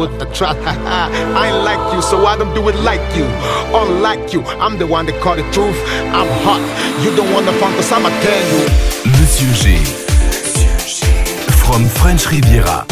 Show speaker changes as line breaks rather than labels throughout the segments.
with the trap. I ain't like you, so I don't do it like you. Unlike you, I'm the one that call the truth. I'm hot. You don't wanna fun, cause I'ma tell you.
Monsieur G. From French Riviera.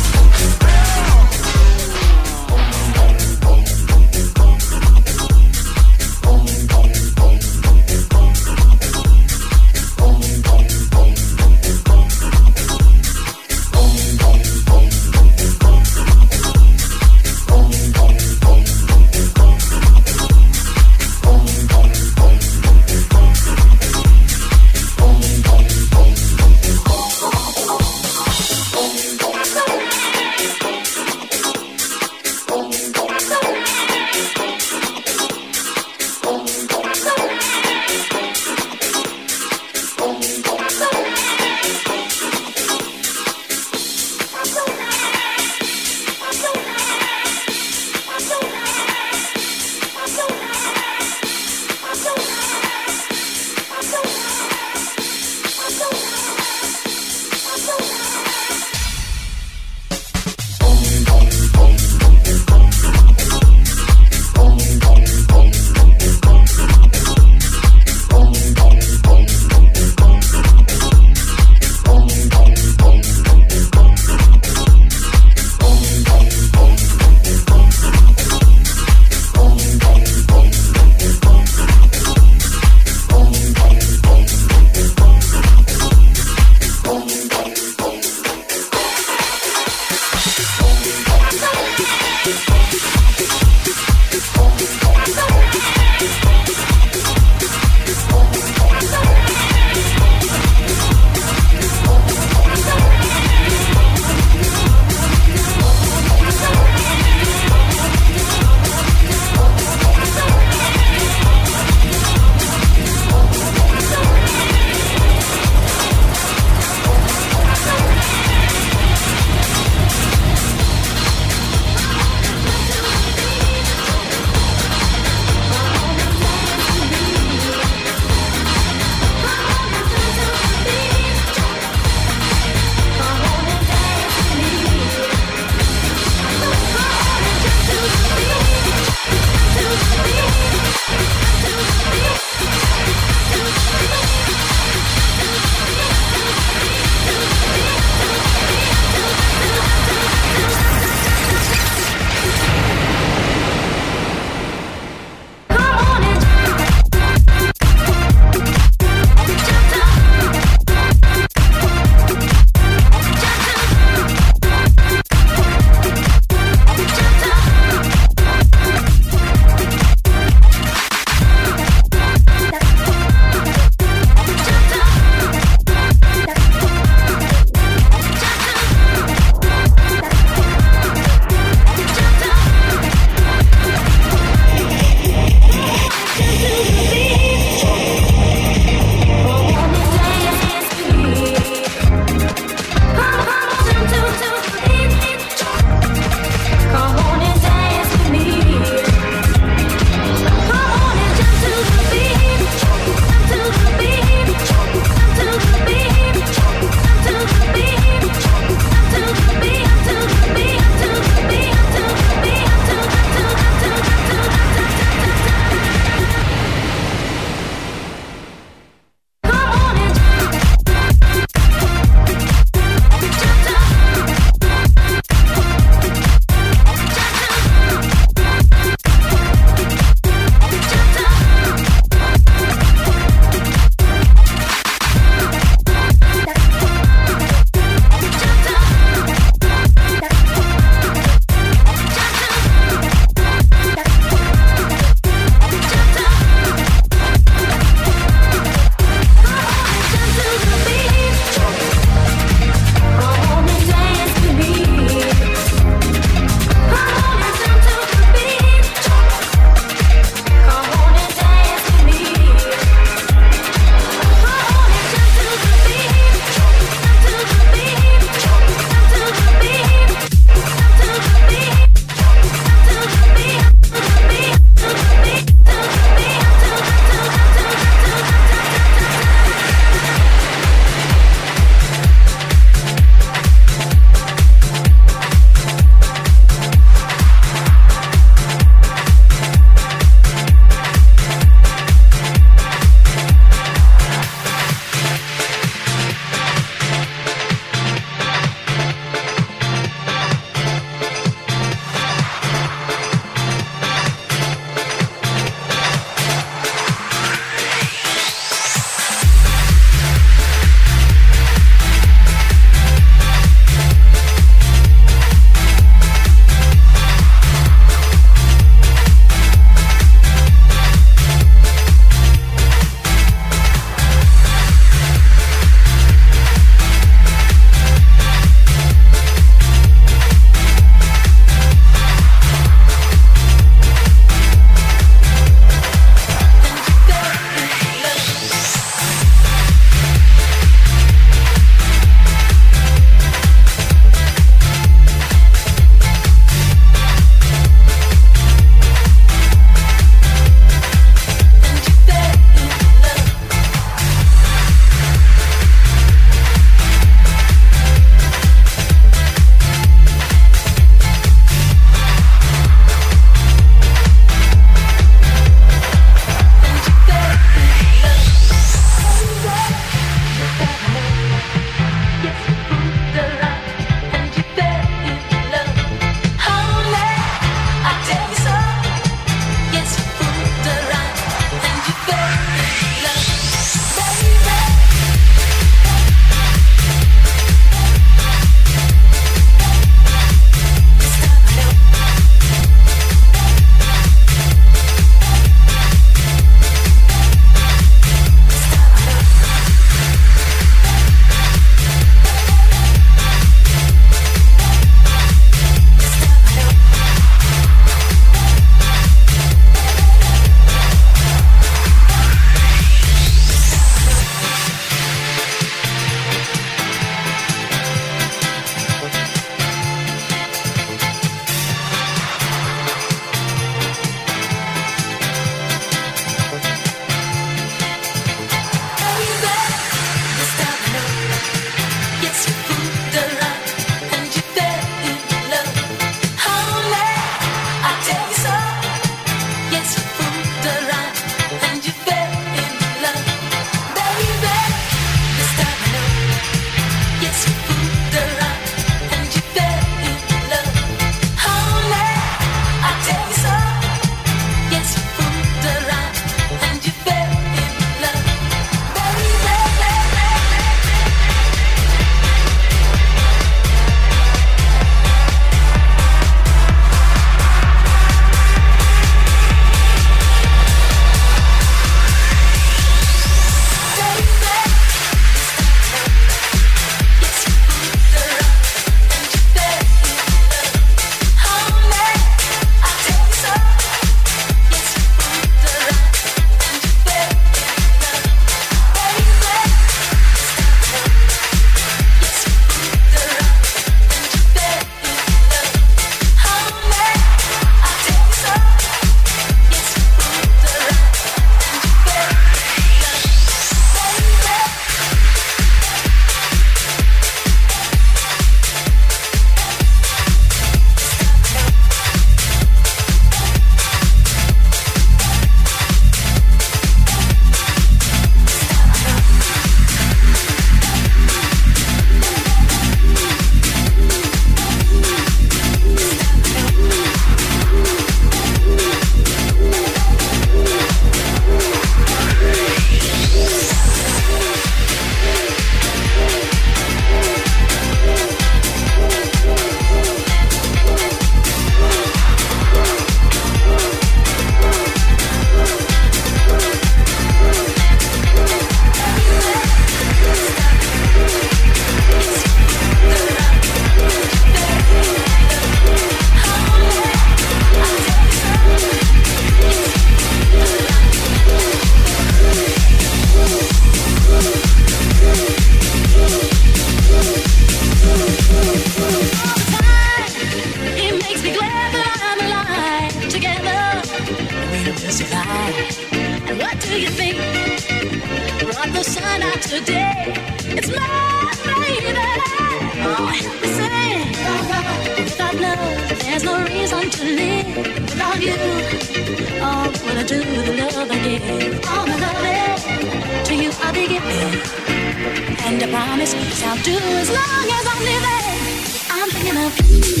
Of you.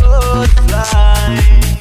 butterflies.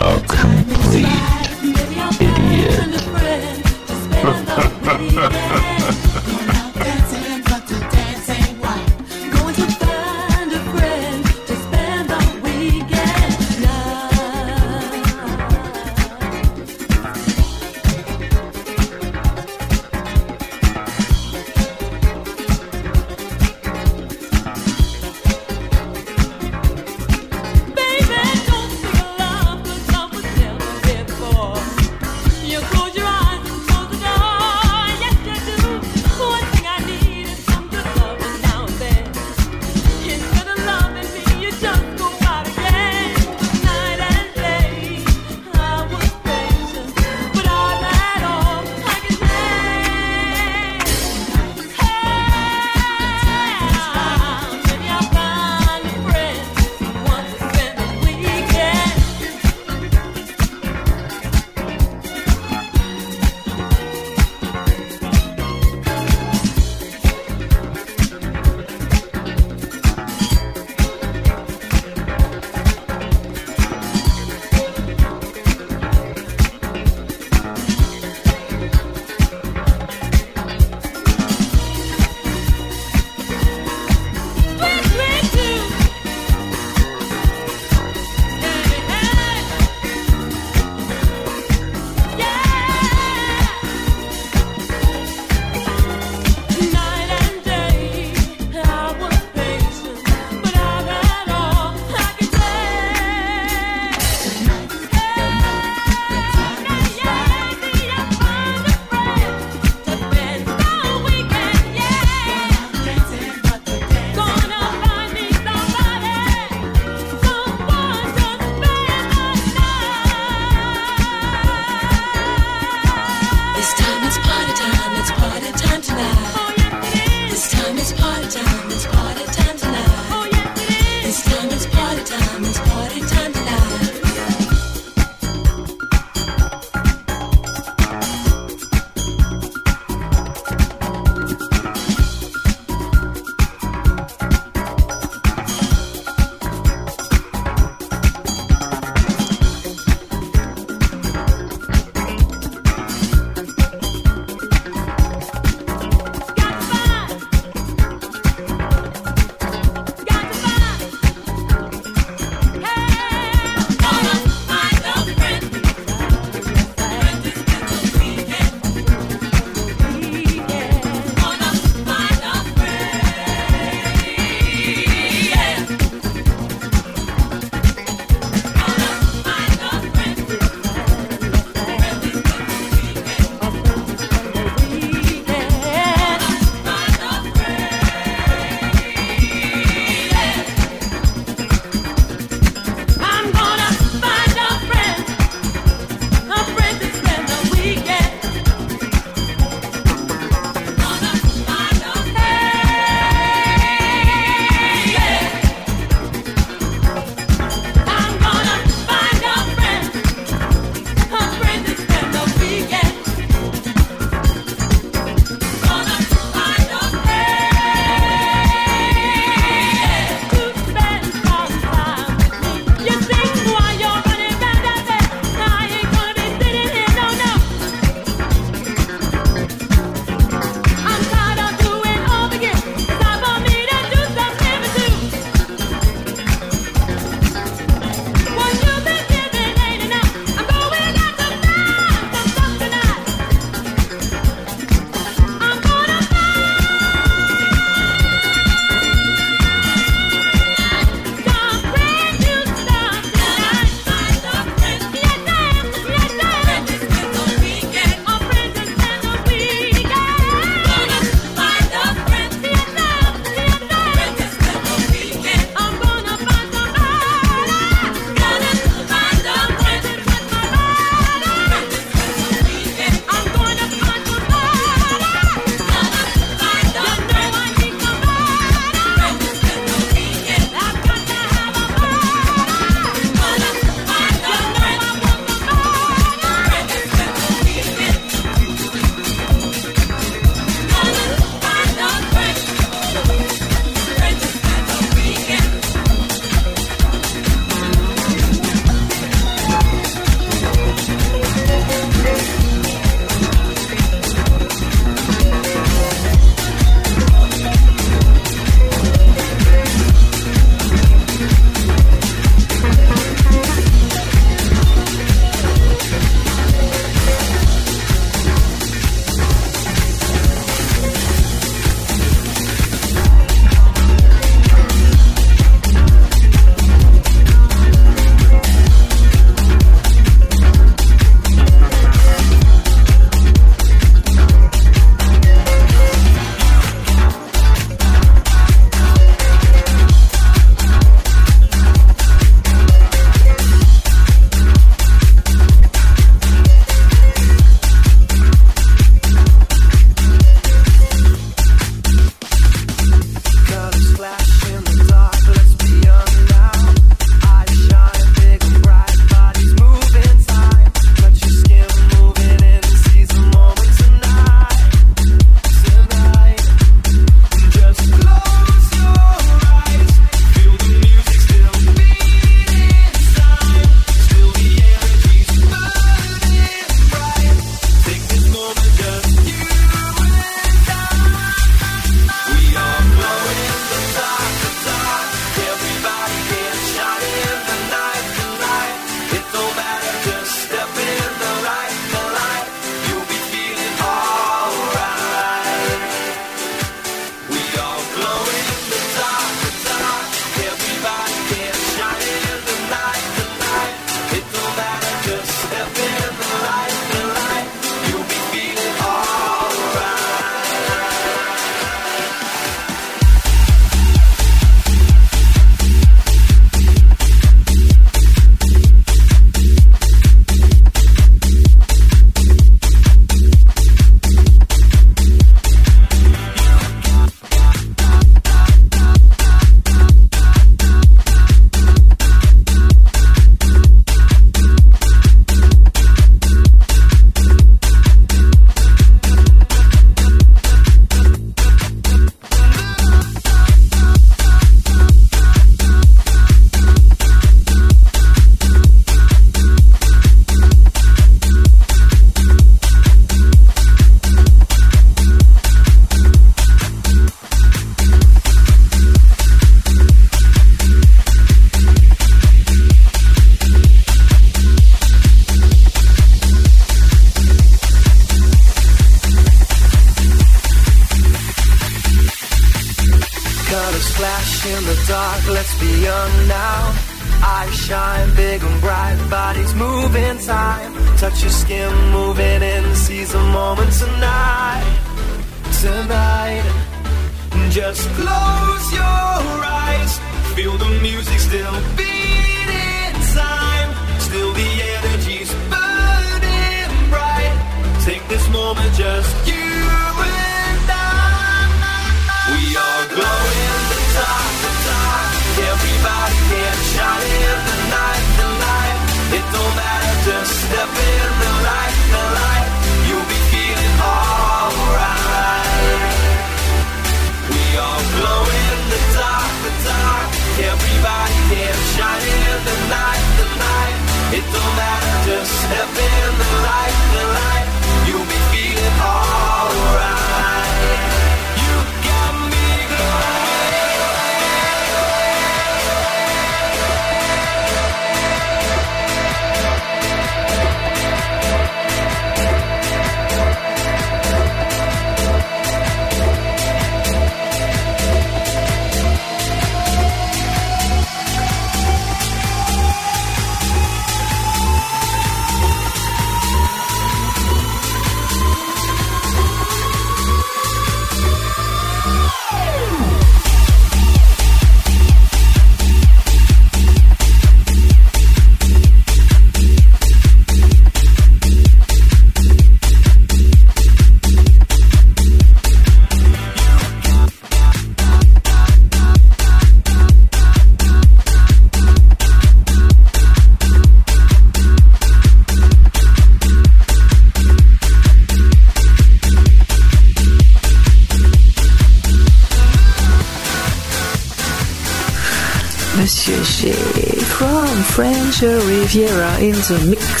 French in the mix.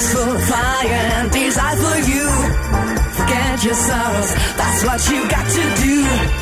is fire
and desire for you. Forget your sorrows, that's what you got to do.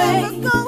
away.